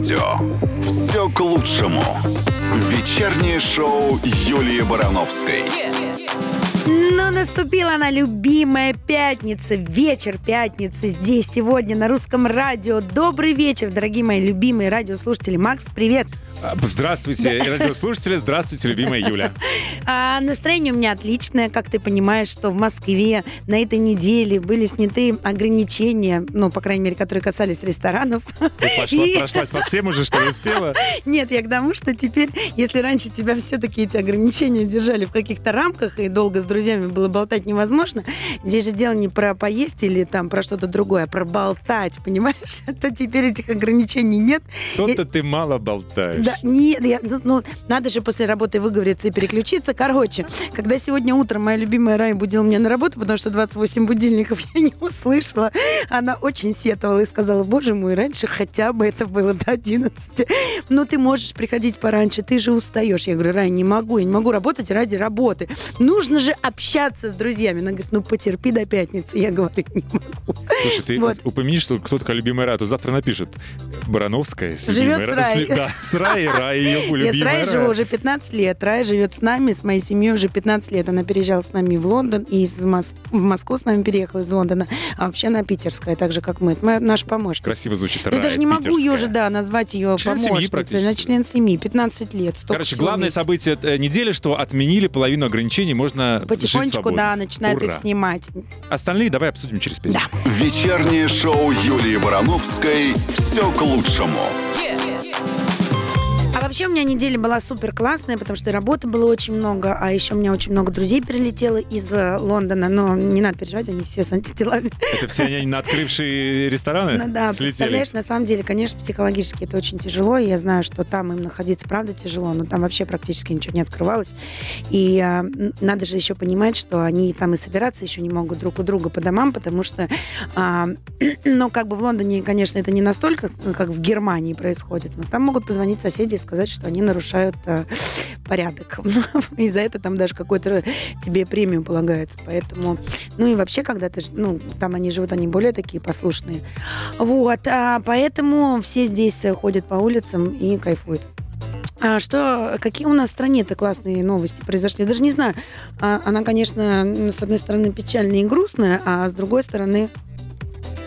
радио. Все к лучшему. Вечернее шоу Юлии Барановской. Но наступила она, любимая пятница, вечер пятницы здесь сегодня на русском радио. Добрый вечер, дорогие мои любимые радиослушатели. Макс, привет. Здравствуйте, радиослушатели, здравствуйте, любимая Юля. А, настроение у меня отличное, как ты понимаешь, что в Москве на этой неделе были сняты ограничения, ну, по крайней мере, которые касались ресторанов. Ты пошла, И- прошлась по всем уже, что успела? Нет, я к тому, что теперь, если раньше тебя все-таки эти ограничения держали в каких-то рамках, и долго с друзьями было болтать невозможно, здесь же дело не про поесть или там про что-то другое, а про болтать, понимаешь? То теперь этих ограничений нет. Что-то ты мало болтаешь. Да, нет, я, ну, ну, надо же после работы выговориться и переключиться. Короче, когда сегодня утром моя любимая Рая будила меня на работу, потому что 28 будильников я не услышала, она очень сетовала и сказала, боже мой, раньше хотя бы это было до 11. Но ты можешь приходить пораньше, ты же устаешь. Я говорю, Рая, не могу, я не могу работать ради работы. Нужно же общаться с друзьями. Она говорит, ну потерпи до пятницы. Я говорю, не могу. Слушай, ты Вот. упомяни, что кто такая любимая Рая, а то завтра напишет. Барановская с Живет любимой с Да, с Раей, Рая ее Я с любимая Рая. живу уже 15 лет. Рая живет с нами, с моей семьей уже 15 лет. Она переезжала с нами в Лондон и из Мос- в Москву с нами переехала из Лондона. А вообще она питерская, так же, как мы. Это моя, наш помощник. Красиво звучит Я Рая даже не могу ее питерская. же, да, назвать ее Член помощницей. Она член семьи, 15 лет. Короче, главное вместе. событие э, недели, что отменили половину ограничений, можно Потихонечку, да, начинают их Ура. снимать. Остальные давай обсудим через песню. Да. Вечернее шоу Юлии Барановской. Все к лучшему. А вообще у меня неделя была супер классная, потому что работы было очень много, а еще у меня очень много друзей прилетело из э, Лондона, но не надо переживать, они все с антителами. Это все они на открывшие рестораны Ну да, слетелись? представляешь, на самом деле, конечно, психологически это очень тяжело, и я знаю, что там им находиться правда тяжело, но там вообще практически ничего не открывалось. И а, надо же еще понимать, что они там и собираться еще не могут друг у друга по домам, потому что, а, ну, как бы в Лондоне, конечно, это не настолько, как в Германии происходит, но там могут позвонить соседи и сказать, что они нарушают а, порядок. И за это там даже какой-то тебе премию полагается. Поэтому, ну и вообще, когда ты, ну, там они живут, они более такие послушные. Вот, а, поэтому все здесь э, ходят по улицам и кайфуют. А что, какие у нас в стране-то классные новости произошли? Я даже не знаю. А, она, конечно, с одной стороны печальная и грустная, а с другой стороны,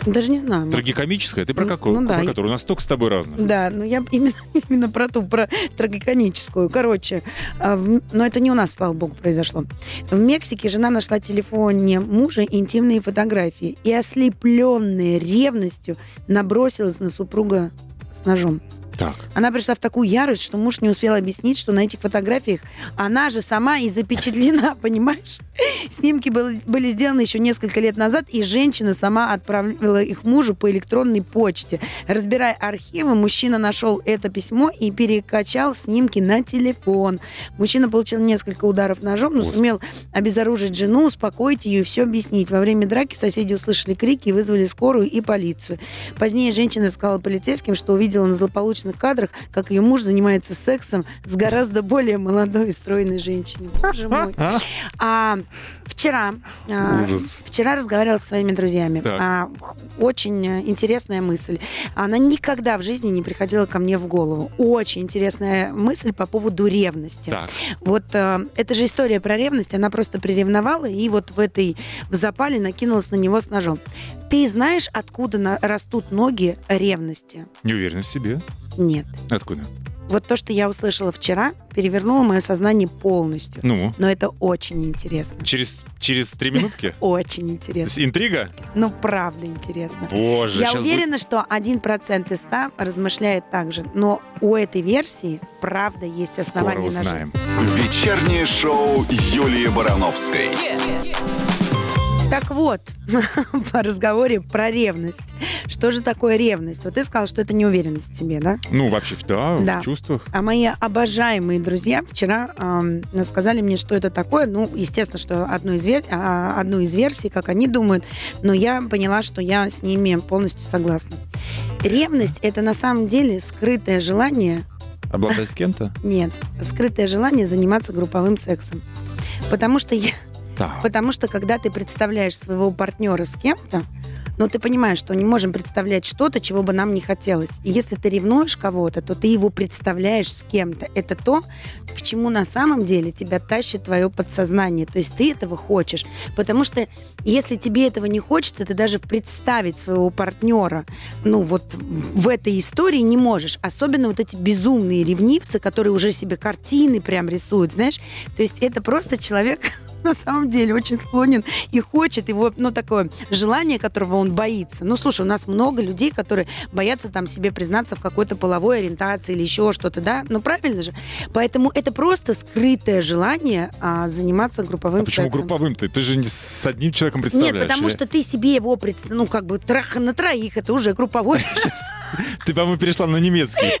даже не знаю. Трагикомическая? Ты про Ну, какую? ну да. Про которую? У нас столько с тобой разных. Да, но я именно, именно про ту, про трагиконическую. Короче, а, в- но это не у нас, слава богу, произошло. В Мексике жена нашла в телефоне мужа интимные фотографии и, ослепленная ревностью, набросилась на супруга с ножом. Так. Она пришла в такую ярость, что муж не успел объяснить, что на этих фотографиях она же сама и запечатлена, понимаешь? Снимки были, были сделаны еще несколько лет назад, и женщина сама отправила их мужу по электронной почте. Разбирая архивы, мужчина нашел это письмо и перекачал снимки на телефон. Мужчина получил несколько ударов ножом, но Господи. сумел обезоружить жену, успокоить ее и все объяснить. Во время драки соседи услышали крики и вызвали скорую и полицию. Позднее женщина сказала полицейским, что увидела на злополучных кадрах, как ее муж занимается сексом с гораздо более молодой и стройной женщиной. Боже мой. А? А вчера, а, вчера разговаривала со своими друзьями. А, очень интересная мысль. Она никогда в жизни не приходила ко мне в голову. Очень интересная мысль по поводу ревности. Так. Вот э, это же история про ревность. Она просто приревновала и вот в этой в запале накинулась на него с ножом. Ты знаешь, откуда на- растут ноги ревности? Не уверен в себе. Нет. Откуда? Вот то, что я услышала вчера, перевернуло мое сознание полностью. Ну, Но это очень интересно. через, через три минутки? Очень интересно. Интрига? Ну, правда интересно. Боже, Я уверена, что 1% из 100 размышляет так же. Но у этой версии, правда, есть основания на жизнь. Вечернее шоу Юлии Барановской. Так вот, по разговоре про ревность. Что же такое ревность? Вот ты сказал, что это неуверенность в себе, да? Ну, вообще, да, Да. в чувствах. А мои обожаемые друзья вчера эм, сказали мне, что это такое. Ну, естественно, что одну из, вер- а, одну из версий, как они думают, но я поняла, что я с ними полностью согласна. Ревность – это на самом деле скрытое желание, Обладать с кем-то? нет, скрытое желание заниматься групповым сексом. Потому что, я, Так. потому что когда ты представляешь своего партнера с кем-то, но ты понимаешь, что не можем представлять что-то, чего бы нам не хотелось. И если ты ревнуешь кого-то, то ты его представляешь с кем-то. Это то, к чему на самом деле тебя тащит твое подсознание. То есть ты этого хочешь. Потому что если тебе этого не хочется, ты даже представить своего партнера, ну вот в этой истории не можешь. Особенно вот эти безумные ревнивцы, которые уже себе картины прям рисуют, знаешь. То есть это просто человек на самом деле очень склонен и хочет его, ну, такое желание, которого он боится. Ну, слушай, у нас много людей, которые боятся там себе признаться в какой-то половой ориентации или еще что-то, да? Ну, правильно же? Поэтому это просто скрытое желание а, заниматься групповым А почему сексом. групповым-то? Ты же не с одним человеком представляешь. Нет, потому или? что ты себе его представ... ну как бы трах на троих, это уже групповой. Ты, по-моему, перешла на немецкий.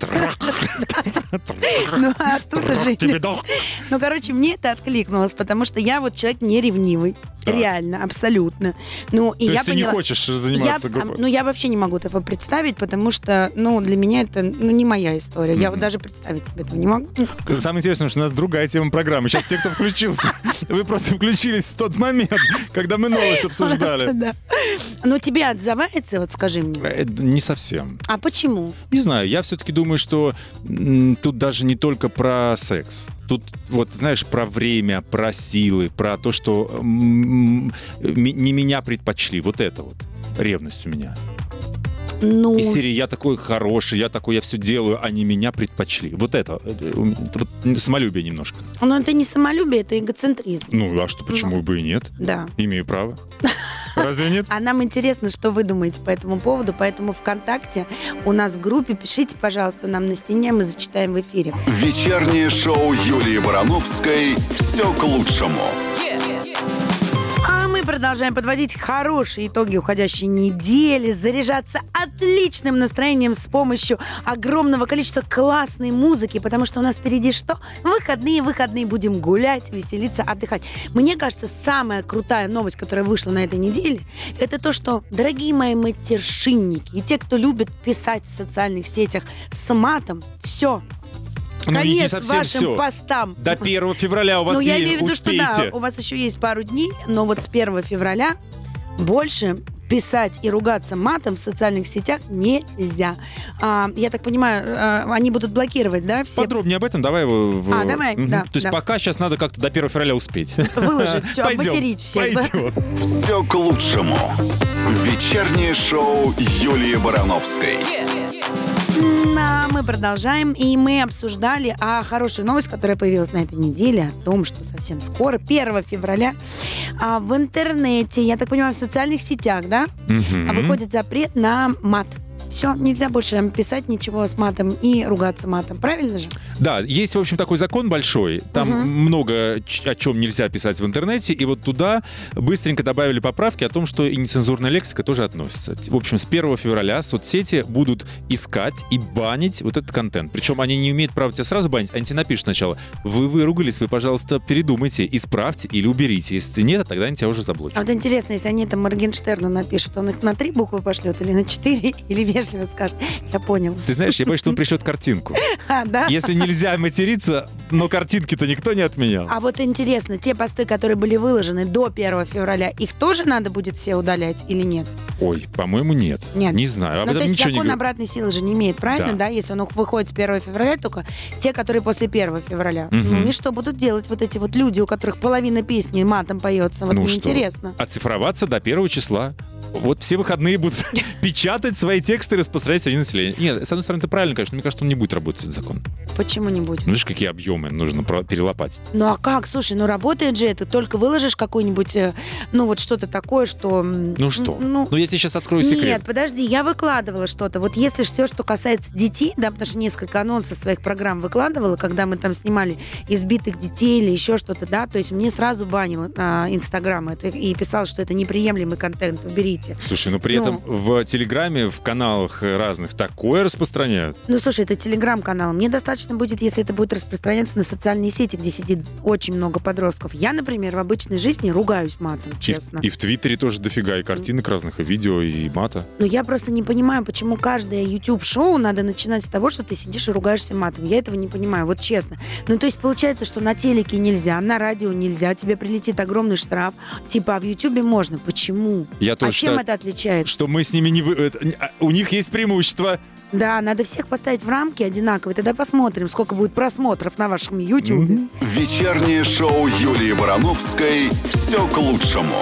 Ну а тут дох. Ну, короче, мне это откликнулось, потому что я вот человек не ревнивый. Так. Реально, абсолютно. Ну, и То я есть ты не поняла- хочешь Я, заниматься группой? ну, я вообще не могу этого представить, потому что, ну, для меня это, ну, не моя история. Я вот даже представить себе этого не могу. Самое интересное, что у нас другая тема программы. Сейчас те, кто включился, вы просто включились в тот момент, когда мы новость обсуждали. Да. Но тебе отзывается, вот скажи мне. Э, Не совсем. А почему? Не знаю, я все-таки думаю, что тут даже не только про секс. Тут вот, знаешь, про время, про силы, про то, что не меня предпочли. Вот это вот. Ревность у меня. Ну, Из серии «Я такой хороший, я такой, я все делаю, они меня предпочли». Вот это. э, вот самолюбие немножко. ну, это не самолюбие, это эгоцентризм. Ну, а что, почему бы и нет? Да. Имею право. Разве нет? А нам интересно, что вы думаете по этому поводу, поэтому ВКонтакте у нас в группе пишите, пожалуйста, нам на стене, мы зачитаем в эфире. Вечернее шоу Юлии Барановской «Все к лучшему». Мы продолжаем подводить хорошие итоги уходящей недели, заряжаться отличным настроением с помощью огромного количества классной музыки, потому что у нас впереди что? Выходные, выходные, будем гулять, веселиться, отдыхать. Мне кажется, самая крутая новость, которая вышла на этой неделе, это то, что, дорогие мои матершинники и те, кто любит писать в социальных сетях с матом, все, Ну, конец совсем вашим всё. постам. До 1 февраля у вас ну, я есть, имею в виду, что да, у вас еще есть пару дней, но вот с 1 февраля больше писать и ругаться матом в социальных сетях нельзя. А, я так понимаю, а, они будут блокировать, да, все Подробнее об этом давай его... в- А, давай, Мгм. да, То есть да. пока сейчас надо как-то до 1 февраля успеть. выложить, все, Пойдем, обматерить всех. пойдем. «Все к лучшему». Вечернее шоу Юлии Барановской. Да, мы продолжаем, и мы обсуждали а, хорошую новость, которая появилась на этой неделе, о том, что совсем скоро, 1 февраля, а, в интернете, я так понимаю, в социальных сетях, да, а выходит запрет на мат. Все, нельзя больше писать ничего с матом и ругаться матом. Правильно же? Да, есть, в общем, такой закон большой. Там Мгм. много ч- о чем нельзя писать в интернете. И вот туда быстренько добавили поправки о том, что и нецензурная лексика тоже относится. В общем, с 1 февраля соцсети будут искать и банить вот этот контент. Причем они не имеют права тебя сразу банить, они тебе напишут сначала, вы выругались, вы, пожалуйста, передумайте, исправьте или уберите. Если нет, тогда они тебя уже заблочат. А вот интересно, если они там Моргенштерну напишут, он их на три буквы пошлет или на четыре, или вежливо скажет. Я понял. Ты знаешь, я боюсь, что он пришлет картинку. А, да? Если нельзя материться, но картинки-то никто не отменял. А вот интересно, те посты, которые были выложены до 1 февраля, их тоже надо будет все удалять или нет? Ой, по-моему, нет. Нет. Не знаю. Об ну, то этом есть ничего не закон говорю. обратной силы же не имеет, правильно, Да. да? Если он выходит с 1 февраля, только те, которые после 1 февраля. Мгм. Ну и что будут делать вот эти вот люди, у которых половина песни матом поется? Вот Ну мне что? интересно. Оцифроваться до первого числа. Вот все выходные будут печатать свои тексты и распространять среди населения. Нет, с одной стороны, это правильно, конечно, но мне кажется, он не будет работать, этот закон. Почему не будет? Ну, видишь, какие объемы нужно перелопатить. Ну а как? Слушай, ну работает же это. Только выложишь какой-нибудь, э, ну вот что-то такое, что... Ну что? Ну, Ну, я тебе сейчас открою Нет, секрет. подожди, я выкладывала что-то. Вот если все, что касается детей, да, потому что несколько анонсов своих программ выкладывала, когда мы там снимали избитых детей или еще что-то, да, то есть мне сразу банил а, Инстаграм это и писал, что это неприемлемый контент, уберите. Слушай, ну при Ну. этом в Телеграме, в канал телеграм-каналах разных такое распространяют. Ну, слушай, это телеграм-канал. Мне достаточно будет, если это будет распространяться на социальные сети, где сидит очень много подростков. Я, например, в обычной жизни ругаюсь матом, И честно. И, в Твиттере тоже дофига и картинок разных, и видео, и мата. Но я просто не понимаю, почему каждое YouTube-шоу надо начинать с того, что ты сидишь и ругаешься матом. Я этого не понимаю, вот честно. Ну, то есть получается, что на телеке нельзя, на радио нельзя, тебе прилетит огромный штраф. Типа, а в YouTube можно. Почему? Я А тоже чем считаю, это отличается? что мы с ними не... вы- а, У них есть преимущество. Да, надо всех поставить в рамки одинаковые. Тогда посмотрим, сколько будет просмотров на вашем YouTube. Вечернее шоу Юлии Барановской «Все к лучшему».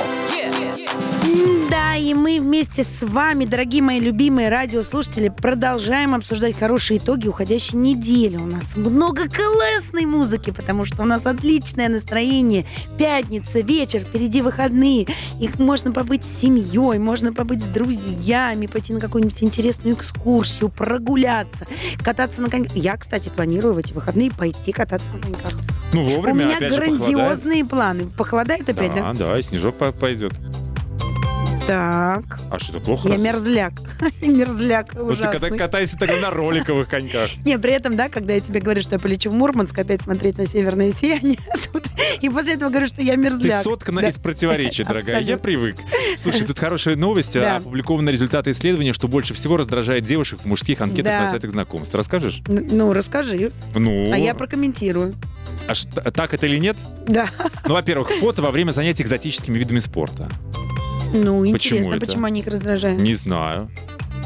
Да, и мы вместе с вами, дорогие мои любимые радиослушатели, продолжаем обсуждать хорошие итоги уходящей недели. У нас много классной музыки, потому что у нас отличное настроение. Пятница, вечер, впереди выходные. Их можно побыть с семьей, можно побыть с друзьями, пойти на какую-нибудь интересную экскурсию, прогуляться, кататься на коньках. Я, кстати, планирую в эти выходные пойти кататься на коньках. Ну, вовремя, У меня опять же, грандиозные планы. Похолодает опять, да? Да, да, и снежок по- пойдет. Так. А что, это плохо? Я разве? мерзляк. мерзляк Вот ты когда ужасный. катаешься тогда на роликовых коньках. Не, при этом, да, когда я тебе говорю, что я полечу в Мурманск опять смотреть на северное сияние, тут, и после этого говорю, что я Ты мерзляк. соткана Да. из противоречий, дорогая. Я привык. Слушай, тут хорошая новость. Да. Опубликованы результаты исследования, что больше всего раздражает девушек в мужских анкетах Да. на сайтах знакомств. Расскажешь? Н- Ну, расскажи, Ну, а я прокомментирую. а ш- так это или нет? Да. Ну, во-первых, фото во время занятий экзотическими видами спорта. Ну, Почему интересно, это? почему они их раздражают? Не знаю.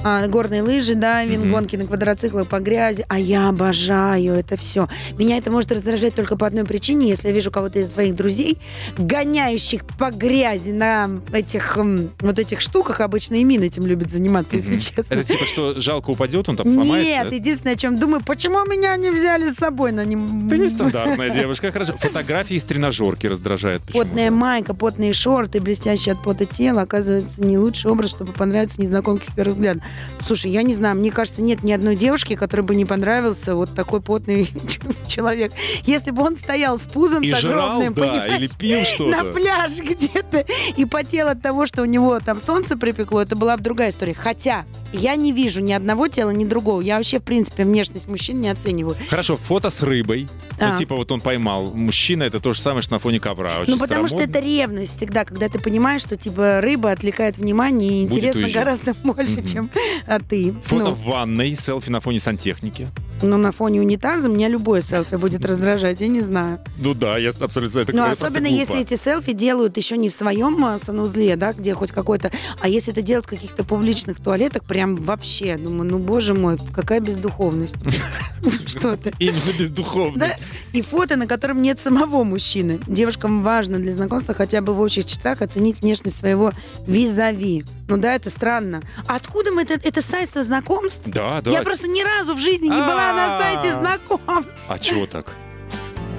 А, горные лыжи, дайвинг, Мгм. гонки на квадроциклах по грязи. А я обожаю это все. Меня это может раздражать только по одной причине, если я вижу кого-то из твоих друзей, гоняющих по грязи на этих вот этих штуках. Обычно и мин этим любят заниматься, если Мгм. честно. Это типа, что жалко упадет, он там сломается? Нет, единственное, о чем думаю, почему меня не взяли с собой на ним? Ты нестандартная девушка, хорошо. Фотографии из тренажерки раздражают. Потная майка, потные шорты, блестящее от пота тело, оказывается, не лучший образ, чтобы понравиться незнакомке с первого взгляда. Слушай, я не знаю, мне кажется, нет ни одной девушки, которой бы не понравился вот такой потный человек. Если бы он стоял с пузом, И с жрал, огромным, да, понимаешь, или пил на что-то. пляже где-то и потел от того, что у него там солнце припекло, это была бы другая история. Хотя я не вижу ни одного тела, ни другого. Я вообще, в принципе, внешность мужчин не оцениваю. Хорошо, фото с рыбой. Да. Ну, типа, вот он поймал. Мужчина это то же самое, что на фоне ковра. Очень Ну, потому что это ревность всегда, когда ты понимаешь, что типа рыба отвлекает внимание и Будет интересно уезжать. гораздо больше, Мгм. чем а, ты. Фото Ну, в ванной, селфи на фоне сантехники. ну, на фоне унитаза меня любое селфи будет раздражать, я не знаю. Ну да, я абсолютно это просто особенно если эти селфи делают еще не в своем а, санузле, да, где хоть какой-то, а если это делают в каких-то публичных туалетах, прям вообще, думаю, ну, боже мой, какая бездуховность. Что это? Именно бездуховно. И фото, на котором нет самого мужчины. Девушкам важно для знакомства хотя бы в общих чертах оценить внешность своего визави. Ну да, это странно. А откуда мы это, это сайт знакомств? Да, да. Я просто ни разу в жизни не была на сайте А. знакомств. А чего так?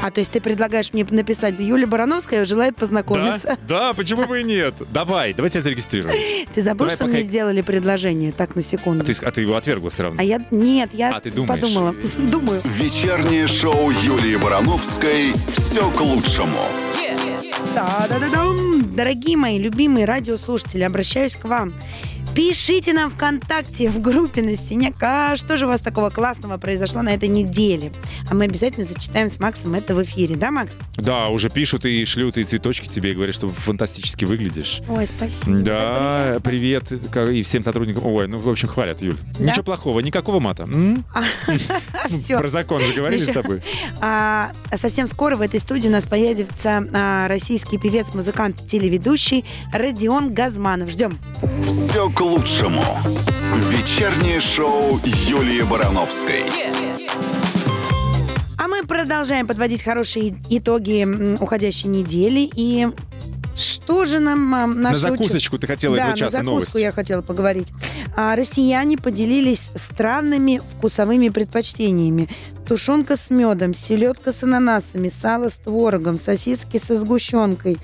А то есть ты предлагаешь мне написать, Юлия Барановская желает познакомиться. Да, да, почему бы и нет? Давай, давай тебя зарегистрируем. Ты забыл, Давай что пока- мне сделали предложение? Так, на секунду. А ты, а ты его отвергла все равно. А я... Нет, я А, ты думаешь? подумала. Думаю. Вечернее шоу Юлии Барановской «Все к лучшему». Та-да-да-дам! Дорогие мои любимые радиослушатели, обращаюсь к вам. Пишите нам ВКонтакте в группе на стене, что же у вас такого классного произошло на этой неделе. А мы обязательно зачитаем с Максом это в эфире. Да, Макс? Да, уже пишут и шлют и цветочки тебе и говорят, что фантастически выглядишь. Ой, спасибо. Да, привет и всем сотрудникам. Ой, ну, в общем, хвалят, Юль. Да? Ничего плохого, никакого мата. Все. Про закон же говорили с тобой. А, совсем скоро в этой студии у нас появится а, российский певец, музыкант, телеведущий Родион Газманов. Ждем. «Все к лучшему». Вечернее шоу Юлии Барановской. А мы продолжаем подводить хорошие итоги уходящей недели. И что же нам а, На наши ученые- закусочку ты хотела да, этого на часа закуску новость. я хотела поговорить. А, россияне поделились странными вкусовыми предпочтениями. Тушенка с медом, селедка с ананасами, сало с творогом, сосиски со сгущенкой.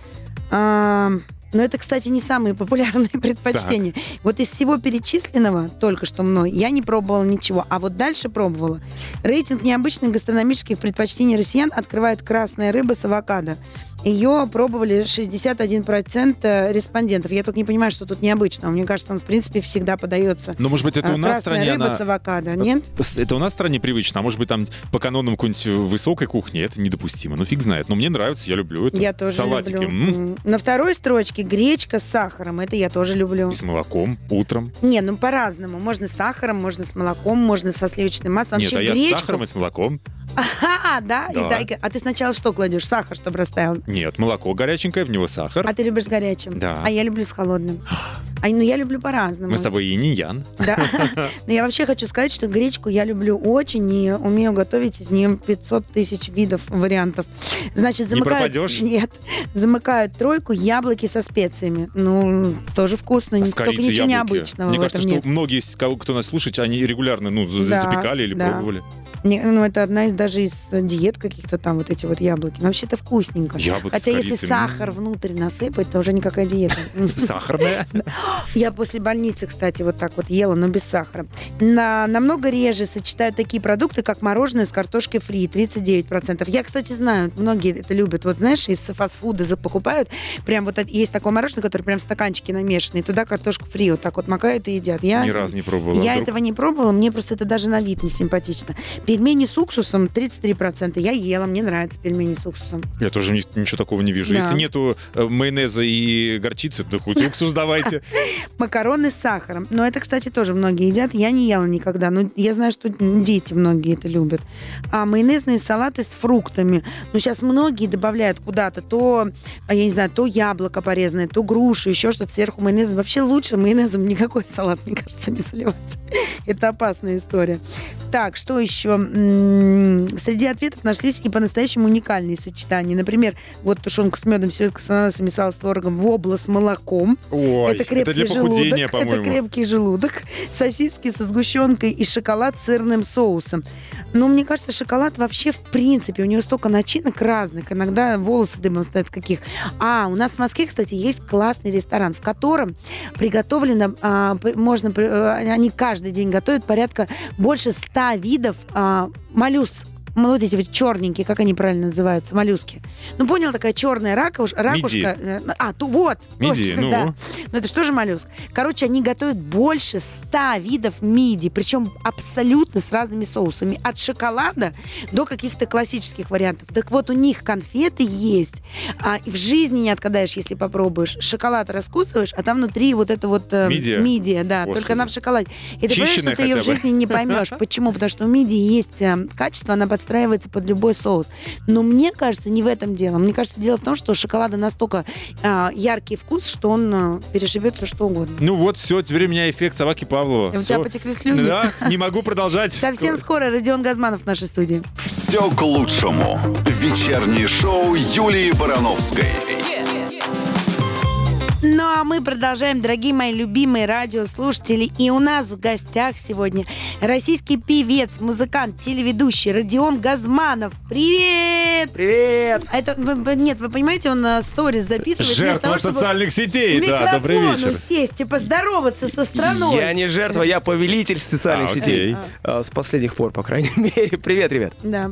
А, но это, кстати, не самые популярные предпочтения. Вот из всего перечисленного, только что мной, я не пробовала ничего. А вот дальше пробовала. Рейтинг необычных гастрономических предпочтений россиян открывает красная рыба с авокадо. Ее пробовали 61% респондентов. Я только не понимаю, что тут необычно. Мне кажется, он, в принципе, всегда подается. Но, может быть, это а, у нас в стране рыба она... с авокадо, нет? Это у нас в стране привычно, а может быть там по канонам какой-нибудь высокой кухни это недопустимо. Ну фиг знает. Но мне нравится, я люблю это. Я тоже Салатики. люблю. м, М. На второй строчке гречка с сахаром. Это я тоже люблю. И с молоком утром. Не, ну по-разному. Можно с сахаром, можно с молоком, можно со сливочным маслом. Нет, Вообще а я гречку... с сахаром и с молоком. Ага, да? И Да. А ты сначала что кладешь? Сахар, чтобы растаял. Нет, молоко горяченькое, в него сахар. А ты любишь с горячим? Да. А я люблю с холодным. А, ну, я люблю по-разному. Мы с тобой и не ян. Да. Но я вообще хочу сказать, что гречку я люблю очень и умею готовить из нее 500 тысяч видов вариантов. Значит, Не замыкают... пропадешь? Нет. Замыкают тройку яблоки со специями. Ну, тоже вкусно. А Только ничего яблоки. необычного Мне в кажется, этом что нет. многие, кого- кто нас слушает, они регулярно ну, Да, запекали или да. пробовали. Не, ну, это одна из даже из диет каких-то там, вот эти вот яблоки. Но вообще это вкусненько. Яблоки Хотя если сахар внутрь насыпать, то уже никакая диета. Сахарная. Я после больницы, кстати, вот так вот ела, но без сахара. На, намного реже сочетают такие продукты, как мороженое с картошкой фри, 39%. Я, кстати, знаю, многие это любят. Вот знаешь, из фастфуда за- покупают, прям вот есть такое мороженое, которое прям в стаканчике намешанное, туда картошку фри вот так вот макают и едят. Я, Ни разу не пробовала. я Вдруг- этого не пробовала, мне просто это даже на вид не симпатично. Пельмени с уксусом 33%. Я ела, мне нравятся пельмени с уксусом. Я тоже ни- ничего такого не вижу. Да. Если нету э, майонеза и горчицы, то хоть уксус давайте. Макароны с сахаром. Но это, кстати, тоже многие едят. Я не ела никогда. Но я знаю, что дети многие это любят. А майонезные салаты с фруктами. Ну, сейчас многие добавляют куда-то то, а, я не знаю, то яблоко порезанное, то грушу, еще что-то сверху майонеза. Вообще лучше майонезом никакой салат, мне кажется, не заливать. Это опасная история. Так, что еще? Среди ответов нашлись и по-настоящему уникальные сочетания. Например, вот тушенка с медом, селедка с ананасами, сало с творогом, вобла с молоком. Ой, это крепкий для похудения, желудок. по-моему. Это крепкий желудок. Сосиски со сгущенкой и шоколад с сырным соусом. Но мне кажется, шоколад вообще в принципе, у него столько начинок разных. Иногда волосы дымом стоят каких. А, у нас в Москве, кстати, есть классный ресторан, в котором приготовлено, а, можно, э, они каждый день готовят порядка больше ста видов а, моллюс. Ну, Вот эти вот черненькие, как они правильно называются, моллюски. Ну, понял, такая черная ракуш, ракушка. Э, А, ту, вот, Мидии, точно, ну. да. Но это что же моллюск? Короче, они готовят больше ста видов миди, причем абсолютно с разными соусами. От шоколада до каких-то классических вариантов. Так вот, у них конфеты есть. А, и в жизни не отгадаешь, если попробуешь. Шоколад раскусываешь, а там внутри вот это вот... э, Мидия? мидия, да. Господи. Только она в шоколаде. И ты понимаешь, что ты ее в жизни не поймешь. Почему? Потому что у мидии есть э, качество, она подстраивается под любой соус. Но мне кажется, не в этом дело. Мне кажется, дело в том, что у шоколада настолько э, яркий вкус, что он э, перешибет все что угодно. Ну вот, все, теперь у меня эффект собаки Павлова. У Всё. тебя потекли слюни. Да, не могу продолжать. Совсем скоро Родион Газманов в нашей студии. Все к лучшему. Вечернее шоу Юлии Барановской. А мы продолжаем, дорогие мои любимые радиослушатели. И у нас в гостях сегодня российский певец, музыкант, телеведущий Родион Газманов. Привет! Привет! А Это, нет, вы понимаете, он э, сторис записывает. Жертва того, социальных сетей. Да, добрый микрофону вечер. сесть и поздороваться со страной. Я не жертва, я повелитель социальных А, сетей. А, С последних пор, по крайней мере. Привет, ребят. Да.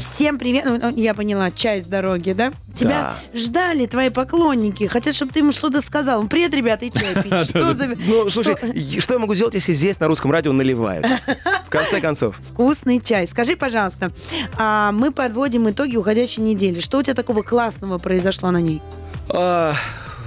Всем привет. Ну, ну, Я поняла, чай с дороги, да? Тебя ждали твои поклонники. Хотят, чтобы ты им что-то сказал. Привет, ребята, и чай пить. Что за... Ну, слушай, что я могу сделать, если здесь на русском радио наливают? В конце концов. Вкусный чай. Скажи, пожалуйста, а мы подводим итоги уходящей недели. Что у тебя такого классного произошло на ней? А,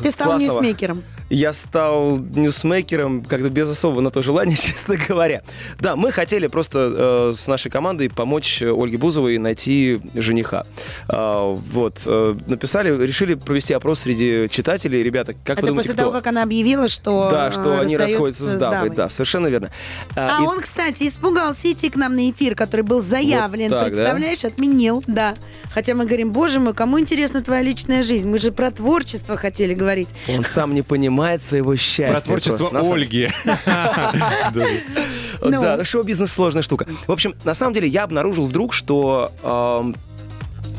Ты стал классного. ньюсмейкером. Я стал ньюсмейкером как-то без особого на то желания, честно говоря. Да, мы хотели просто э, с нашей командой помочь э, Ольге Бузовой найти жениха. А, вот, э, написали, решили провести опрос среди читателей. Ребята, как вы Это думаете, после кто? того, как она объявила, что Да, что э, они расстается расходятся с дамой. Да, совершенно верно. А и- он, кстати, испугался идти к нам на эфир, который был заявлен. Вот так, да? Представляешь, отменил, да. Хотя мы говорим, боже мой, кому интересна твоя личная жизнь? Мы же про творчество хотели говорить. Он сам не понимает своего счастья. Про творчество просто, Ольги. Да. Ну. Шоу-бизнес сложная штука. В общем, на самом деле я обнаружил вдруг, что эм,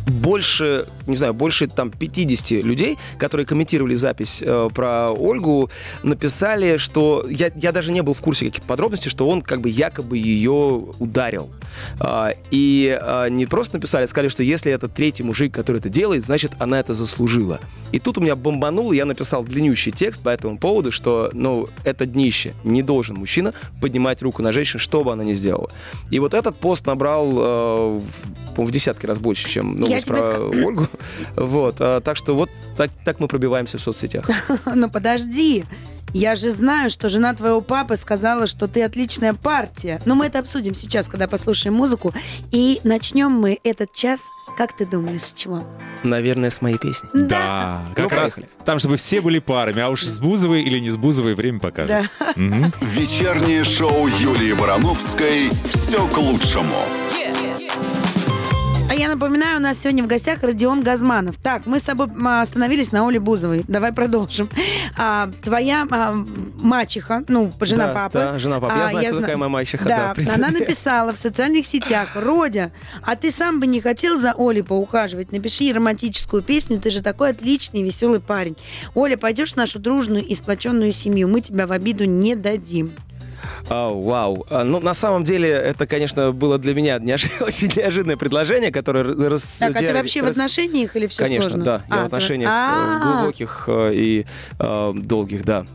больше не знаю, больше там 50 людей, которые комментировали запись э, про Ольгу, написали, что я, я даже не был в курсе каких-то подробностей, что он как бы якобы ее ударил. А, и а, не просто написали, а сказали, что если это третий мужик, который это делает, значит, она это заслужила. И тут у меня бомбануло, я написал длиннющий текст по этому поводу, что, ну, это днище. Не должен мужчина поднимать руку на женщину, что бы она ни сделала. И вот этот пост набрал э, в десятки раз больше, чем новость про ска... Ольгу. Вот, а, так что вот так, так мы пробиваемся в соцсетях. Ну подожди, я же знаю, что жена твоего папы сказала, что ты отличная партия. Но мы это обсудим сейчас, когда послушаем музыку. И начнем мы этот час, как ты думаешь, с чего? Наверное, с моей песни. Да, да как ну, раз там, чтобы все были парами, а уж с Бузовой или не с Бузовой время покажет. Да. Угу. Вечернее шоу Юлии Барановской «Все к лучшему». А я напоминаю, у нас сегодня в гостях Родион Газманов. Так, мы с тобой остановились на Оле Бузовой. Давай продолжим. А, твоя а, мачеха, ну, жена да, папы. Да, жена папы. Я а, знаю, я кто зна... такая моя мачеха. Да, да она написала в социальных сетях, Родя, а ты сам бы не хотел за Олей поухаживать? Напиши романтическую песню, ты же такой отличный, веселый парень. Оля, пойдешь в нашу дружную и сплоченную семью, мы тебя в обиду не дадим. А, вау. А, ну, на самом деле, это, конечно, было для меня неож... очень неожиданное предложение, которое рас... Так, а ты вообще рас... в отношениях или все конечно, сложно? да. Я а, в отношениях ты... Э, глубоких э, и э, долгих, да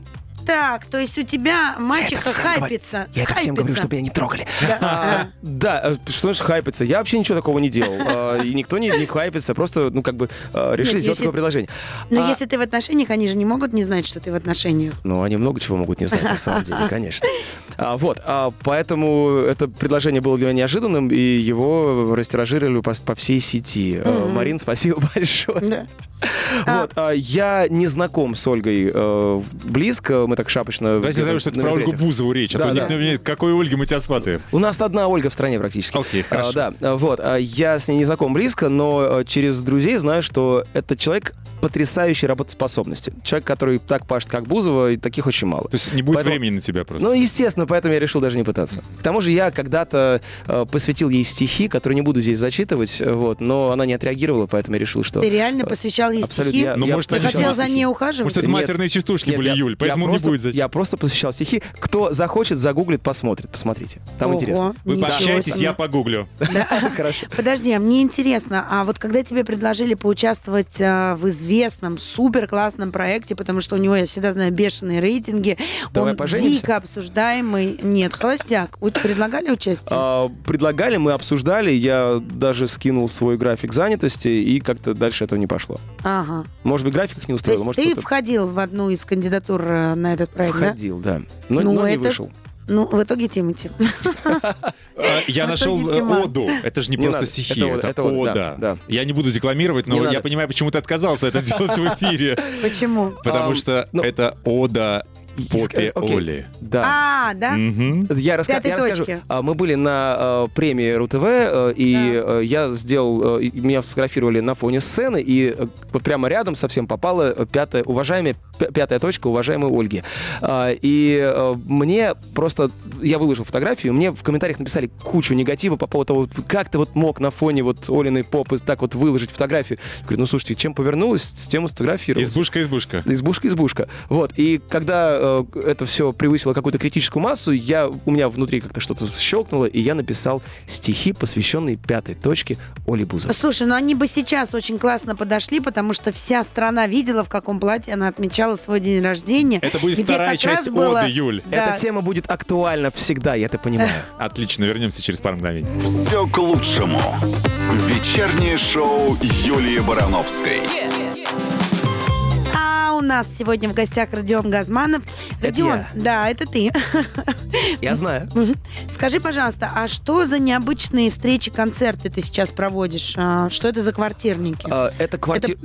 так, то есть у тебя мачеха хайпится. Я это всем говорю, чтобы меня не трогали. Да, да э, что значит хайпится? Я вообще ничего такого не делал. А, и никто не, хайпится, просто, ну, как бы решили сделать такое предложение. Но а если ты в отношениях, они же не могут не знать, что ты в отношениях. Ну, они много чего могут не знать, на самом деле, конечно. А, вот, а, поэтому это предложение было для меня неожиданным, и его растиражировали по, по всей сети. Mm-hmm. Марин, спасибо большое. Да. Вот, а, я не знаком с Ольгой э, близко, мы так шапочно... Давайте назовем, что это про Ольгу Бузову речь, а да, то да. не какой Ольги мы тебя сватаем. У нас одна Ольга в стране практически. Окей, хорошо. А, да, вот, а, я с ней не знаком близко, но через друзей знаю, что это человек потрясающей работоспособности. Человек, который так пашет, как Бузова, и таких очень мало. То есть не будет поэтому... времени на тебя просто? Ну, естественно, поэтому я решил даже не пытаться. К тому же я когда-то э, посвятил ей стихи, которые не буду здесь зачитывать, вот, но она не отреагировала, поэтому я решил, что... Ты реально посвящал ей Абсолютно. стихи? Я, ну, я, может, ты хотел за ней ухаживать? Может, это матерные частушки нет, были, я, Юль, поэтому он не будет зачитывать. Я просто посвящал стихи. Кто захочет, загуглит, посмотрит. Посмотрите. Там Ого, интересно. Вы пообщаетесь, я погуглю. Хорошо. Подожди, а мне интересно, а вот когда тебе предложили поучаствовать а, в известном, супер классном проекте, потому что у него, я всегда знаю, бешеные рейтинги. Давай Он поженимся? дико обсуждаемый. Нет, холостяк. Вы предлагали участие? А, предлагали, мы обсуждали. Я даже скинул свой график занятости, и как-то дальше этого не пошло. Ага. Может быть, график их не устроил. То есть может, ты входил в одну из кандидатур э, на этот проект, Входил, да? да. Но, ну, но это... не вышел. Ну, в итоге Тимати. А, я нашел оду. Это же не просто стихи, это ода. Я не буду декламировать, но я понимаю, почему ты отказался это делать в эфире. Почему? Потому что ну, это ода Попе okay. Оли. Да. А, да? Угу. Я, раска... я расскажу. А, мы были на э, премии РУ-ТВ, э, и да. э, я сделал... Э, меня сфотографировали на фоне сцены, и э, вот прямо рядом совсем попала пятая, уважаемая, пятая точка уважаемой Ольги. А, и э, мне просто... Я выложил фотографию, мне в комментариях написали кучу негатива по поводу того, как ты вот мог на фоне вот Олиной попы так вот выложить фотографию. Я говорю, ну слушайте, чем повернулась, с тем и сфотографировалась. Избушка, избушка. Избушка, избушка. Вот. И когда э, это все превысило какую-то критическую массу, я, у меня внутри как-то что-то щелкнуло, и я написал стихи, посвященные пятой точке Оли Бузовой. Слушай, ну они бы сейчас очень классно подошли, потому что вся страна видела, в каком платье она отмечала свой день рождения. Это будет вторая часть было... оды, Юль. Да. Эта тема будет актуальна всегда, я это понимаю. Отлично, вернемся через пару мгновений. Все к лучшему. Вечернее шоу Юлии Барановской. Yeah у нас сегодня в гостях Родион Газманов. Родион, да, это ты. Я знаю. Скажи, пожалуйста, а что за необычные встречи, концерты ты сейчас проводишь? А, что это за квартирники? А, это квартир...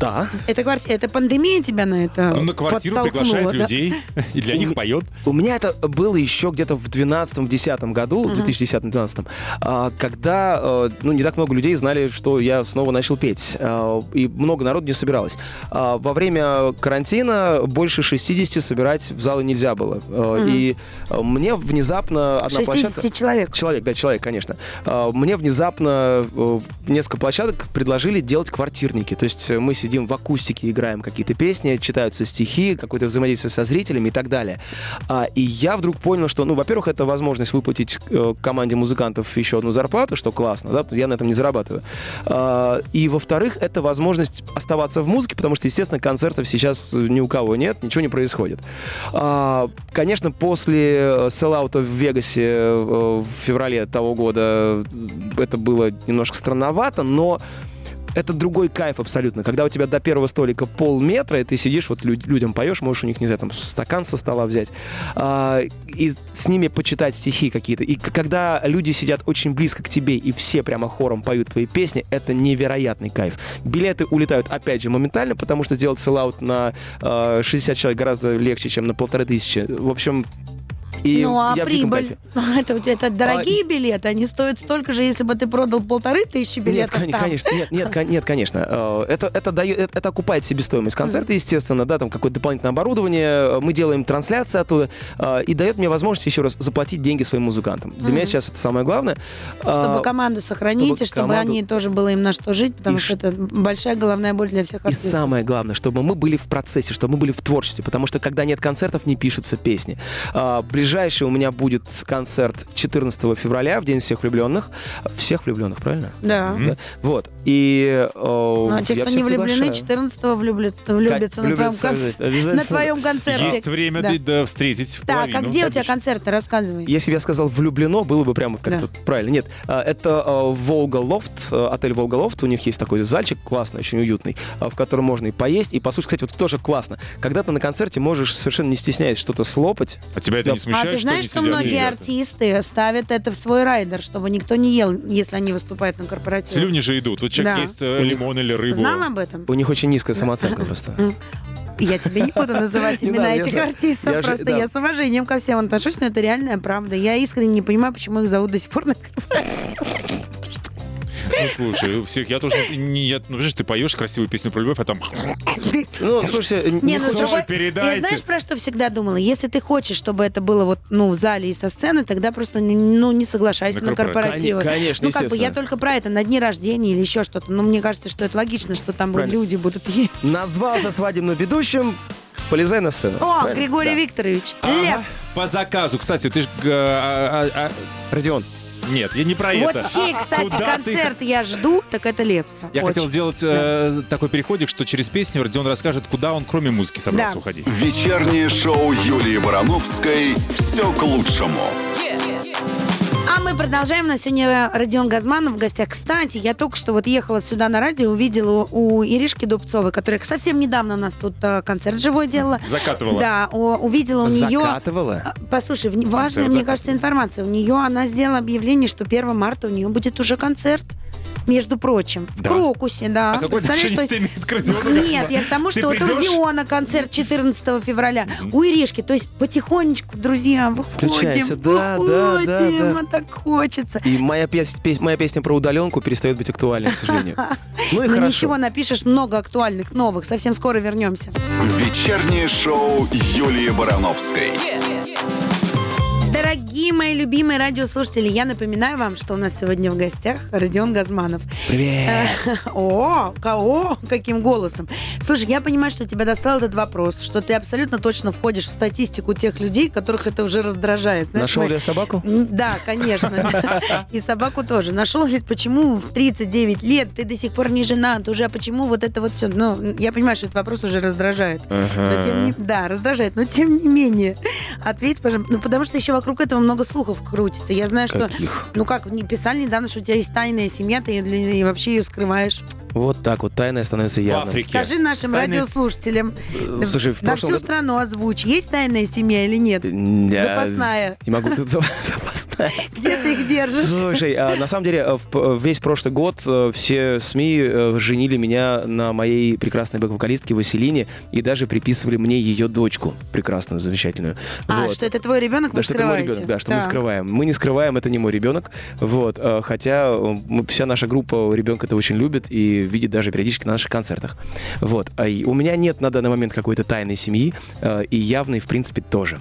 Да. Это, кварти- это пандемия тебя на это Он Ну, на квартиру приглашает да? людей и для них поет. У меня это было еще где-то в 12-10 году, 2010-2012, а, когда э, ну, не так много людей знали, что я снова начал петь. И много народу не собиралось. Во время карантина больше 60 собирать в залы нельзя было. Э, И э, мне внезапно одна 60 площадка... человек. Человек, да, человек, конечно. А, Мне внезапно э, несколько площадок предложили делать квартирники. То есть э, мы сидим в акустике, играем какие-то песни, читаются стихи, какое-то взаимодействие со зрителями и так далее. А, И я вдруг понял, что, ну, во-первых, это возможность выплатить э, команде музыкантов еще одну зарплату, что классно, да, я на этом не зарабатываю. А, И, во-вторых, это возможность оставаться в музыке, потому что, естественно, концертов сейчас ни у кого нет, ничего не происходит. А, Конечно, после селлаута в Вегасе э, в феврале того года э, это было немножко странновато, но это другой кайф абсолютно. Когда у тебя до первого столика полметра, и ты сидишь, вот лю- людям поешь, можешь у них, не знаю, там стакан со стола взять, а, и с ними почитать стихи какие-то. И когда люди сидят очень близко к тебе, и все прямо хором поют твои песни, это невероятный кайф. Билеты улетают, опять же, моментально, потому что сделать селлаут на э, 60 человек гораздо легче, чем на полторы тысячи. В общем, и ну, а я прибыль? кайфе. Это, это дорогие билеты, они стоят столько же, если бы ты продал полторы тысячи Нет, билетов кон- там. конечно, нет, нет, нет, конечно. Э, Это, это, дает, это, это окупает себестоимость концерта, естественно, да, там какое-то дополнительное оборудование, мы делаем трансляции оттуда, э, и дает мне возможность еще раз заплатить деньги своим музыкантам. Для меня сейчас это самое главное. Чтобы А, команду сохранить, и чтобы команду- они тоже было им на что жить, потому И что это большая головная боль для всех И артистов. самое главное, чтобы мы были в процессе, чтобы мы были в творчестве, потому что когда нет концертов, не пишутся песни. А, ближайший у меня будет концерт 14 февраля, в День всех влюбленных. Всех влюбленных, правильно? Да. Да. Вот. И э, Ну, а те, я кто всех не влюблены, приглашаю. 14 влюбятся, влюбятся, на, твоем, кон- на твоем концерте. Есть время Да. да. да, встретить Так, а половину. где у тебя Конечно. концерты? Рассказывай. Если бы я сказал влюблено, было бы прямо как-то правильно. Нет, а, это а, Волга Лофт, а, отель Волга Лофт. У них есть такой зальчик классный, очень уютный, а, в котором можно и поесть, и послушать. Кстати, вот тоже классно. Когда ты на концерте можешь совершенно не стесняясь что-то слопать. А тебя это Да. не А ты знаешь, что что многие едят? артисты ставят это в свой райдер, чтобы никто не ел, если они выступают на корпоративе? Слюни же идут. Вот человек Да. ест э, лимон или рыбу. Знал об этом? У них очень низкая самооценка просто. Я тебе не буду называть имена этих артистов, просто я с уважением ко всем отношусь, но это реальная правда. Я искренне не понимаю, почему их зовут до сих пор на корпоратив. Ну, слушай, у всех, я тоже не... Я, ну, понимаешь, ты поешь красивую песню про любовь, а там... Ну, слушай, Не, не ну, слушай, передайте. Я знаешь, про что всегда думала? Если ты хочешь, чтобы это было вот, ну, в зале и со сцены, тогда просто, ну, не соглашайся На на, корпоратив. корпоративы. Кон- конечно, Ну, как бы я только про это, на дни рождения или еще что-то. Ну, мне кажется, что это логично, что там Правильно. люди будут есть. назвался свадебным ведущим, полезай на сцену. О, Правильно? Григорий Да. Викторович, Ага, Лепс. По заказу. Кстати, ты ж... э, а, а, а, Родион, Нет, я не про Вот это. чей, кстати, Куда ты- концерт я жду, так это Лепса. Я Очень. хотел сделать э, такой переходик, что через песню Родион расскажет, куда он кроме музыки собрался Да. уходить. Вечернее шоу Юлии Барановской «Все к лучшему». А мы продолжаем. На сегодня Родион Газманов в гостях. Кстати, я только что вот ехала сюда на радио, увидела у Иришки Дубцовой, которая совсем недавно у нас тут э, концерт живой делала. Закатывала. Да, увидела у нее... закатывала. Послушай, в- важная, Концерт мне закатывала. кажется, информация. У нее она сделала объявление, что 1 марта у нее будет уже концерт. Между прочим, в Да? Крокусе, да. А какое что- это имеет к Родиону Нет, я к тому, Ты что вот у придешь? Диона концерт 14 февраля, у Иришки, то есть потихонечку, друзья, выходим, да, да, да, выходим, да. а так хочется. И моя, пес- пес- моя песня про удаленку перестает быть актуальной, к сожалению. Ну и хорошо. ничего, напишешь много актуальных, новых. Совсем скоро вернемся. Вечернее шоу Юлии Барановской. Дорогие мои любимые радиослушатели, я напоминаю вам, что у нас сегодня в гостях Родион Газманов. Привет. О, кого? Каким голосом? Слушай, я понимаю, что тебя достал этот вопрос, что ты абсолютно точно входишь в статистику тех людей, которых это уже раздражает. Знаешь, Нашел мы- ли я собаку? Да, конечно. И собаку тоже. Нашел ли, почему в 39 лет ты до сих пор не женат уже, почему вот это вот все? Ну, я понимаю, что этот вопрос уже раздражает. Но тем не, да, раздражает, но тем не менее. Ответь, пожалуйста. Ну, потому что еще вокруг этого много слухов крутится. Я знаю, что... Каких? Ну как, не писали недавно, что у тебя есть тайная семья, ты и вообще ее скрываешь. Вот так вот тайное становится явным. Африке. Скажи нашим Тайные- радиослушателям, Э, Слушай, в на прошлом всю году- страну озвучь, есть тайная семья или нет? Я Запасная. Не могу тут за- запасная. Где ты их держишь? Слушай, а, на самом деле, э, в п- весь прошлый год э, все СМИ э, женили меня на моей прекрасной бэк-вокалистке Василине и даже приписывали мне ее дочку прекрасную, замечательную. А, Вот. что это твой ребенок, вы Да, что это мой скрываете? ребенок, да, что мы Так. скрываем. Мы не скрываем, это не мой ребенок. Вот. э, Хотя э, мы- вся наша группа ребенка это очень любит и видит даже периодически на наших концертах. Вот. А У меня нет на данный момент какой-то тайной семьи, э, и явной, в принципе, тоже.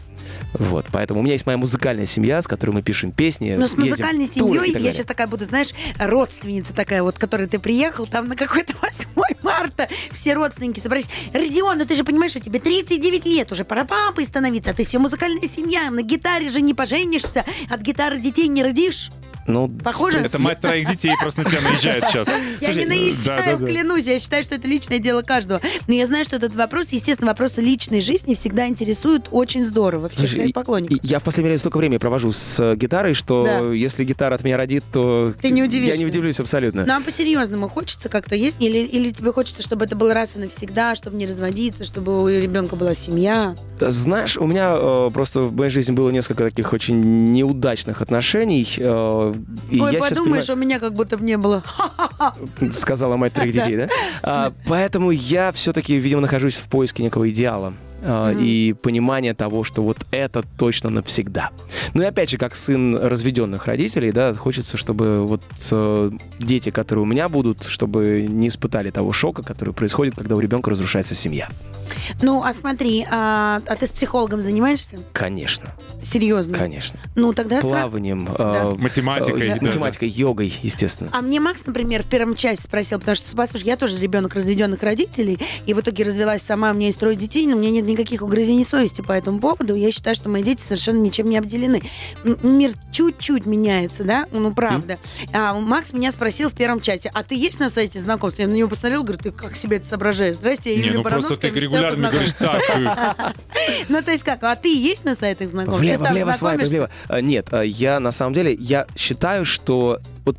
Вот, поэтому у меня есть моя музыкальная семья, с которой мы пишем песни. Но с ездим музыкальной и семьей я далее. сейчас такая буду, знаешь, родственница такая вот, которой ты приехал, там на какой-то 8 марта все родственники собрались. Родион, ну ты же понимаешь, что тебе 39 лет, уже пора папой становиться, а ты все музыкальная семья, на гитаре же не поженишься, от гитары детей не родишь. Ну, Похоже? Это мать троих детей просто на тебя наезжает сейчас. Я не наезжаю, клянусь. Я считаю, что это личное дело каждого. Но я знаю, что этот вопрос, естественно, вопросы личной жизни всегда интересуют очень здорово всех и- поклонников. Я в последнее время столько времени провожу с э, гитарой, что если гитара от меня родит, то Ты не я удивишься. не удивлюсь абсолютно. Ну, а по-серьезному хочется как-то есть? Или, или тебе хочется, чтобы это было раз и навсегда, чтобы не разводиться, чтобы у ребенка была семья? Знаешь, у меня э, просто в моей жизни было несколько таких очень неудачных отношений. э, Ой, подумаешь, у меня как будто бы не было. понимаю- сказала мать троих детей, да? А, поэтому я все-таки, видимо, нахожусь в поиске некого идеала. Э, И понимания того, что вот это точно навсегда. Ну и опять же, как сын разведенных родителей, да, хочется, чтобы вот э, дети, которые у меня будут, чтобы не испытали того шока, который происходит, когда у ребенка разрушается семья. Ну, а смотри, а, а ты с психологом занимаешься? Конечно, Серьезно? конечно. Ну, тогда страх. Плаванием, э, Да. Математикой. э, да, да. математикой, йогой, естественно. А мне Макс, например, в первом части спросил, потому что, послушай, я тоже ребенок разведенных родителей, и в итоге развелась сама, у меня есть трое детей, но у меня нет никаких угрызений совести по этому поводу. Я считаю, что мои дети совершенно ничем не обделены. Мир чуть-чуть меняется, да? Ну, правда. А Макс меня спросил в первом чате, а ты есть на сайте знакомств? Я на него посмотрел, говорю, ты как себе это соображаешь? Здрасте, я Не, Юлия ну просто ты регулярно говоришь познакомиться». так. Ну, то есть как, а ты есть на сайтах знакомств? Влево, влево, знакомишься? влево. А, Нет, а, я на самом деле, я считаю, что вот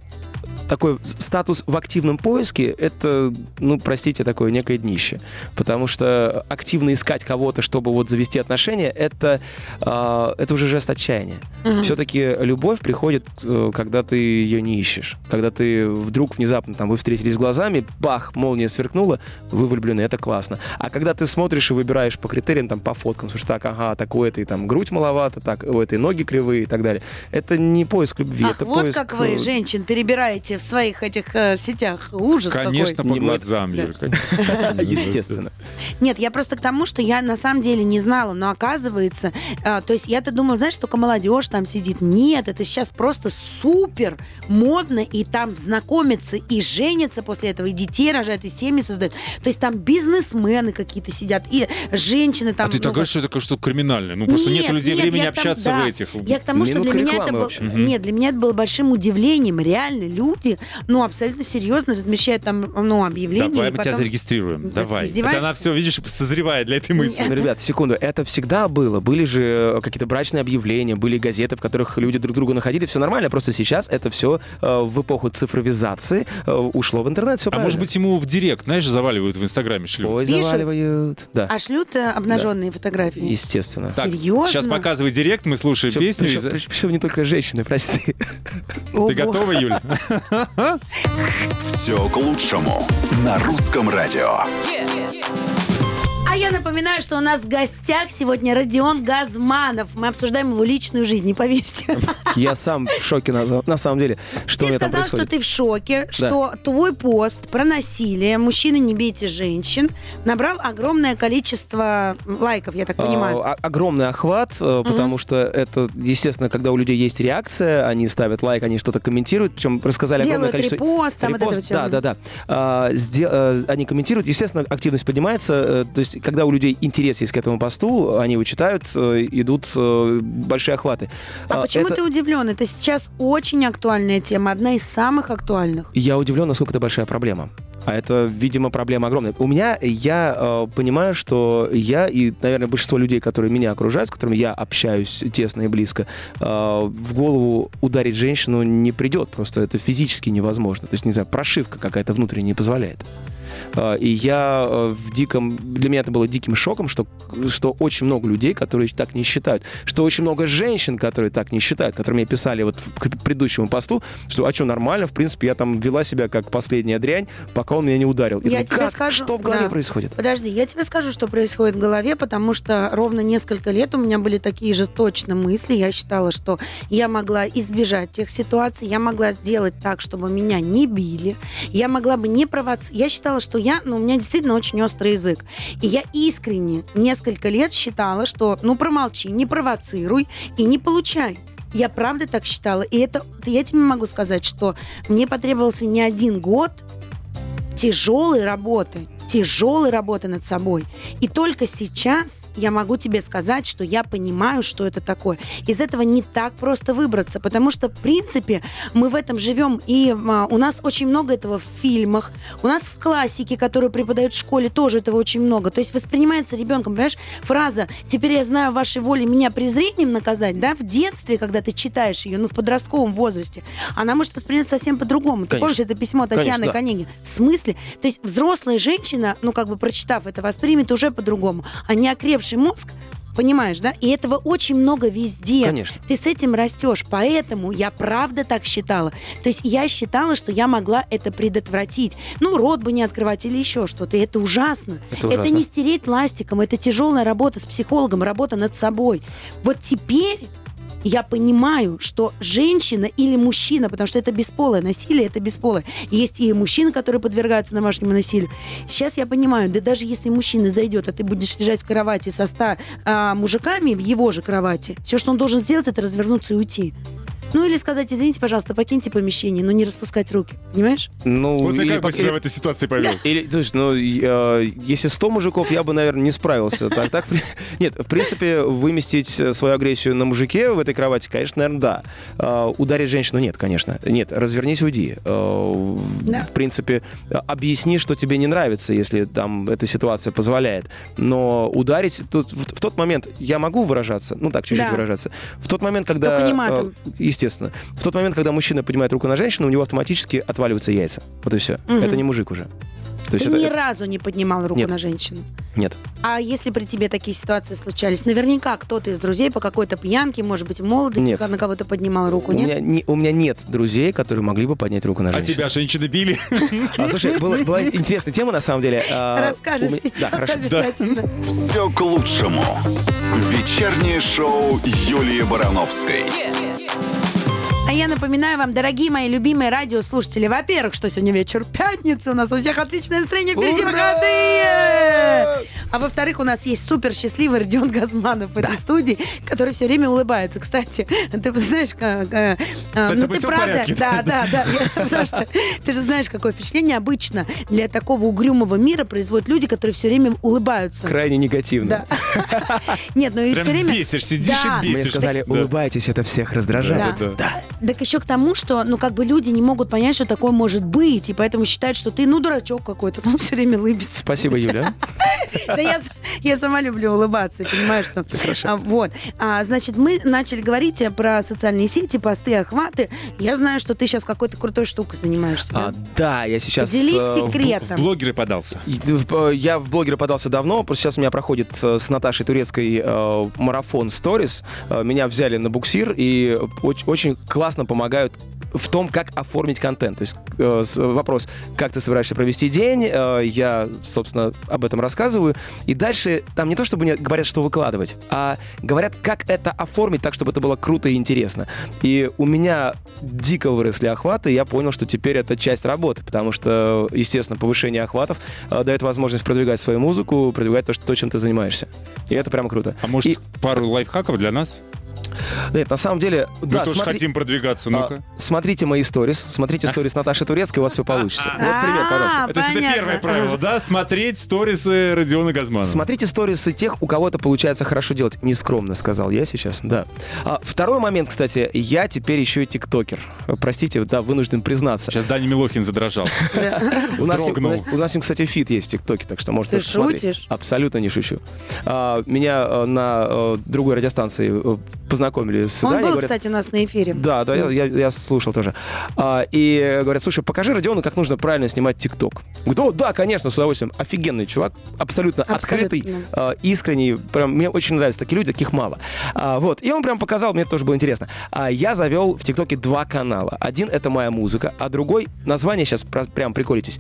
такой статус в активном поиске это, ну, простите, такое некое днище. Потому что активно искать кого-то, чтобы вот завести отношения, это, а, это уже жест отчаяния. Мгм. Все-таки любовь приходит, э, когда ты ее не ищешь. Когда ты вдруг внезапно, там, вы встретились глазами, бах, молния сверкнула, вы влюблены, это классно. А когда ты смотришь и выбираешь по критериям, там, по фоткам, слушай, так, ага, так у этой там грудь маловато, так, у этой ноги кривые и так далее. Это не поиск любви, Ах, это вот поиск... как вы, э, женщин, перебираете в своих этих э, сетях. Ужас Конечно, какой. по глазам, Да. Юрка. Естественно. Нет, я просто к тому, что я на самом деле не знала, но оказывается, э, то есть я-то думала, знаешь, только молодежь там сидит. Нет, это сейчас просто супер модно, и там знакомятся и женятся после этого, и детей рожают, и семьи создают. То есть там бизнесмены какие-то сидят, и женщины там... А ты ну, так говоришь, что это что-то криминальное. Ну, просто нет у людей нет, времени общаться да. в этих. Я к тому, что для меня это было... общем. Мгм. Нет, для меня это было большим удивлением. Реально люди, ну, абсолютно серьезно размещают там, ну, объявления. Давай и мы тебя потом- зарегистрируем. Да, Давай. Это она все, видишь, созревает для этой мысли. Ну, ребят, секунду, это всегда было. Были же э, какие-то брачные объявления, были газеты, в которых люди друг друга находили. Все нормально, просто сейчас это все в эпоху цифровизации э, ушло в интернет. Все А может быть, ему в директ, знаешь, заваливают в Инстаграме шлют? Ой, Пишут? заваливают. Да, А шлют э, обнаженные фотографии? естественно. Так, Серьезно? Сейчас показывай директ, мы слушаем Всё, песню. и причем, причем- причем не только женщины, прости. Ты готова, Юля? Все к лучшему на русском радио. А я напоминаю, что у нас в гостях сегодня Родион Газманов. Мы обсуждаем его личную жизнь, не поверьте. Я сам в шоке на, на самом деле, что у Ты меня там сказал, что ты в шоке, что твой пост про насилие «Мужчины, не бейте женщин» набрал огромное количество лайков, я так понимаю. А, огромный охват, э, потому что это, естественно, когда у людей есть реакция, они ставят лайк, они что-то комментируют, причем рассказали огромное Делают количество... репост, там вот это Репост, вот всё. да, да, да. А, сде- э, они комментируют, естественно, активность поднимается. э, То есть, когда у людей интерес есть к этому посту, они его читают, э, идут э, большие охваты. А А, почему это- ты удивлен? Это сейчас очень актуальная тема, одна из самых актуальных. Я удивлен, насколько это большая проблема. А это, видимо, проблема огромная. У меня, я э, понимаю, что я и, наверное, большинство людей, которые меня окружают, с которыми я общаюсь тесно и близко, э, в голову ударить женщину не придет. Просто это физически невозможно. То есть, не знаю, прошивка какая-то внутренняя не позволяет. А, И я э, в диком... Для меня это было диким шоком, что, что очень много людей, которые так не считают. Что очень много женщин, которые так не считают, которые мне писали вот к предыдущему посту, что, а что, нормально, в принципе, я там вела себя как последняя дрянь, пока он меня не ударил. Я думаю, тебе как? скажу- Что в голове да. происходит? Подожди, я тебе скажу, что происходит в голове, потому что ровно несколько лет у меня были такие же точно мысли. Я считала, что я могла избежать тех ситуаций, я могла сделать так, чтобы меня не били, я могла бы не провоцировать. Я считала, что я, ну, у меня действительно очень острый язык. И я искренне несколько лет считала, что, ну, промолчи, не провоцируй и не получай. Я правда так считала. И это, я тебе могу сказать, что мне потребовался не один год, тяжелой работы, тяжелой работы над собой. И только сейчас я могу тебе сказать, что я понимаю, что это такое. Из этого не так просто выбраться, потому что, в принципе, мы в этом живем, и а, у нас очень много этого в фильмах, у нас в классике, которую преподают в школе, тоже этого очень много. То есть воспринимается ребенком, понимаешь, фраза «теперь я знаю вашей воле меня презрением наказать», да, в детстве, когда ты читаешь ее, ну, в подростковом возрасте, она может восприниматься совсем по-другому. Ты помнишь это письмо Татьяны Конечно, да. Конегин? В смысле? То есть взрослая женщина, ну, как бы прочитав это, воспримет уже по-другому. А не окрепший мозг, понимаешь, да? И этого очень много везде. Конечно. Ты с этим растешь. Поэтому я правда так считала. То есть я считала, что я могла это предотвратить. Ну, рот бы не открывать или еще что-то. И это ужасно. Это ужасно. не стереть ластиком. Это тяжелая работа с психологом, работа над собой. Вот теперь я понимаю, что женщина или мужчина, потому что это бесполое насилие, это бесполое. Есть и мужчины, которые подвергаются домашнему насилию. Сейчас я понимаю, да даже если мужчина зайдет, а ты будешь лежать в кровати со ста а, мужиками в его же кровати, все, что он должен сделать, это развернуться и уйти. Ну или сказать, извините, пожалуйста, покиньте помещение, но не распускать руки. Понимаешь? Ну, Вот ты как бы по- себя в этой ситуации повел? Или, слушай, ну, э, если 100 мужиков, я бы, наверное, не справился. Так, так, нет, в принципе, выместить э, свою агрессию на мужике в этой кровати, конечно, наверное, да. Э, ударить женщину, нет, конечно. Нет, развернись, уйди. Э, Да. В принципе, объясни, что тебе не нравится, если там эта ситуация позволяет. Но ударить, тут, в, в тот момент я могу выражаться, ну так, чуть-чуть Да. выражаться. В тот момент, когда... Только не матом. э, естественно. В тот момент, когда мужчина поднимает руку на женщину, у него автоматически отваливаются яйца. Вот и все. Мгм. Это не мужик уже. То есть Ты это- ни это- разу не поднимал руку Нет. на женщину. Нет. А если при тебе такие ситуации случались, наверняка кто-то из друзей по какой-то пьянке, может быть, в молодости Нет. на кого-то поднимал руку, У нет? меня, не- у меня нет друзей, которые могли бы поднять руку на А женщину. тебя женщины били? А, слушай, была, была интересная тема, на самом деле. А, Расскажешь меня- сейчас Да, хорошо. обязательно. Все к лучшему. Вечернее шоу Юлии Барановской. А я напоминаю вам, дорогие мои любимые радиослушатели, во-первых, что сегодня вечер пятница, у нас у всех отличное настроение, впереди выходные! А во-вторых, у нас есть супер счастливый Родион Газманов в этой студии, который все время улыбается. Кстати, ты знаешь, как... э, э, Кстати, ну ты правда... порядке, Да, да, да. Потому что ты же знаешь, какое впечатление обычно для такого угрюмого мира производят люди, которые все время улыбаются. Крайне негативно. Да. Нет, ну и все время... бесишь, сидишь Да. и Мне бесишь. сказали, Да. улыбайтесь, это всех раздражает. Да. Так еще к тому, что, ну, как бы люди не могут понять, что такое может быть, и поэтому считают, что ты, ну, дурачок какой-то, ну, все время улыбится. Спасибо, Юля. Да я, я сама люблю улыбаться, и понимаю, что... А, вот. А, значит, мы начали говорить э, про социальные сети, посты, охваты. Я знаю, что ты сейчас какой-то крутой штукой занимаешься. А, да? я сейчас... Э, в- секретом. В блогеры подался. В- э, Я в блогеры подался давно, просто сейчас у меня проходит э, с Наташей Турецкой э, марафон Stories. Э, Меня взяли на буксир и оч- очень классно помогают в том, как оформить контент. То есть э, вопрос, как ты собираешься провести день, э, я, собственно, об этом рассказываю. И дальше там не то, чтобы мне говорят, что выкладывать, а говорят, как это оформить так, чтобы это было круто и интересно. И у меня дико выросли охваты, и я понял, что теперь это часть работы, потому что, естественно, повышение охватов э, дает возможность продвигать свою музыку, продвигать то, что, то, чем ты занимаешься. И это прямо круто. А может, И- пару лайфхаков для нас? Нет, на самом деле, Мы да, тоже смотри- хотим продвигаться, а, ну-ка. смотрите мои сторис, смотрите сторис Наташи Турецкой, у вас все получится. Вот пример, пожалуйста. А, То есть это понятно. первое правило, да? Смотреть сторисы Родиона Газманова. Смотрите сторисы тех, у кого это получается хорошо делать. Нескромно сказал я сейчас, да. А, второй момент, кстати, я теперь еще и тиктокер. Простите, да, вынужден признаться. Сейчас Даня Милохин задрожал. У нас, кстати, feat есть в ТикТоке, так что можно Ты тоже посмотреть. шутишь? Абсолютно не шучу. А, меня э, на э, другой радиостанции э, познакомили с Он Даней. был, говорят, кстати, у нас на эфире. Да, да, я, я- я слушал тоже. А, и говорят, слушай, покажи Родиону, как нужно правильно снимать ТикТок. О, да, конечно, с удовольствием. Офигенный чувак, абсолютно, Абсолютно. открытый, а, искренний. Прям мне очень нравятся такие люди, таких мало. А, вот, и он прям показал, мне тоже было интересно. А, я завел в ТикТоке два канала. Один это моя музыка, а другой, название сейчас прям приколитесь,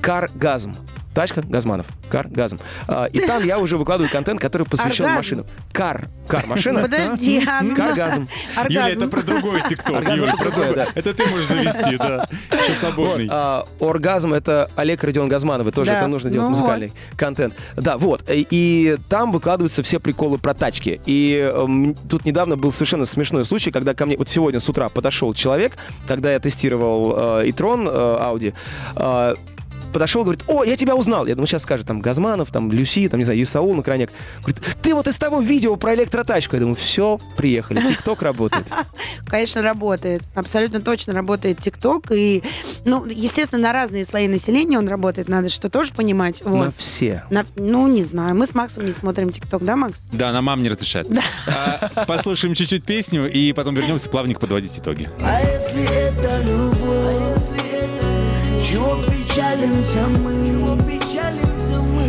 Каргазм. Тачка Газманов. Кар Газм. А, и там я уже выкладываю контент, который посвящен Оргазм? машинам. Кар. Кар. Машина. Подожди, а, ну, Каргазм. Юля, оргазм. это про другой ТикТок. Это про другой. да. Это ты можешь завести, да. Еще свободный. А, оргазм это Олег Родион Газмановый, тоже Да, это нужно делать ну музыкальный контент. Да, вот. И, и там выкладываются все приколы про тачки. И эм, тут недавно был совершенно смешной случай, когда ко мне вот сегодня с утра подошел человек, когда я тестировал э, e-tron э, Audi. э, Подошел, говорит, о, я тебя узнал. Я думаю, сейчас скажет там Газманов, там Люси, там, не знаю, Исаул на крайняк. Говорит, ты вот из того видео про электротачку. Я думаю, все, приехали, ТикТок работает. Конечно, работает. Абсолютно точно работает ТикТок. И, ну, естественно, на разные слои населения он работает. Надо что тоже понимать. Вот. На все. На- ну, не знаю. Мы с Максом не смотрим ТикТок, да, Макс? Да, нам мам не разрешает. А, Послушаем чуть-чуть песню и потом вернемся плавненько подводить итоги. А если это любовь? Чего печалимся мы? Чего печалимся мы?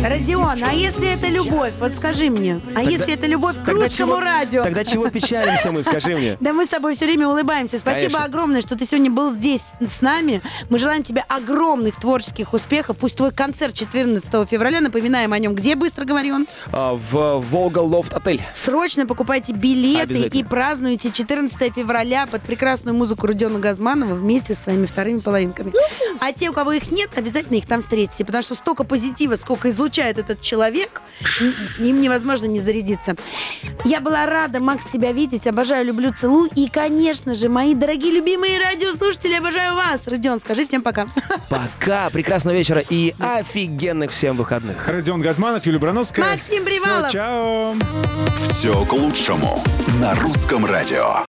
Родион, а если это любовь? Вот скажи мне. А если это любовь к Тогда русскому чего- радио? Тогда чего печалимся мы, скажи мне? Да мы с тобой все время улыбаемся. Спасибо Конечно. огромное, что ты сегодня был здесь с нами. Мы желаем тебе огромных творческих успехов. Пусть твой концерт 14 февраля, напоминаем о нем, где, быстро говори он? А, в Волга Лофт отель. Срочно покупайте билеты Обязательно. и празднуйте 14 февраля под прекрасную музыку Родиона Газманова вместе со своими вторыми половинками. А те, у кого их нет, обязательно их там встретите, потому что столько позитива, сколько излучает этот человек, им невозможно не зарядиться. Я была рада, Макс, тебя видеть. Обожаю, люблю, целую. И, конечно же, мои дорогие любимые радиослушатели, обожаю вас. Родион, скажи всем пока. Пока, прекрасного вечера и офигенных всем выходных. Родион Газманов, Юлия Брановская. Максим Привалов. Всё, чао. Все к лучшему на русском радио.